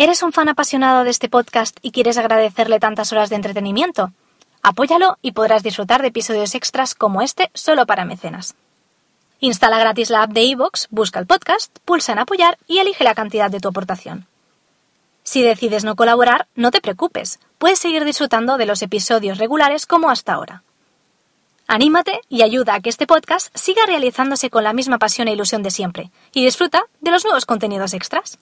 ¿Eres un fan apasionado de este podcast y quieres agradecerle tantas horas de entretenimiento? Apóyalo y podrás disfrutar de episodios extras como este solo para mecenas. Instala gratis la app de iVoox, busca el podcast, pulsa en apoyar y elige la cantidad de tu aportación. Si decides no colaborar, no te preocupes, puedes seguir disfrutando de los episodios regulares como hasta ahora. Anímate y ayuda a que este podcast siga realizándose con la misma pasión e ilusión de siempre, y disfruta de los nuevos contenidos extras.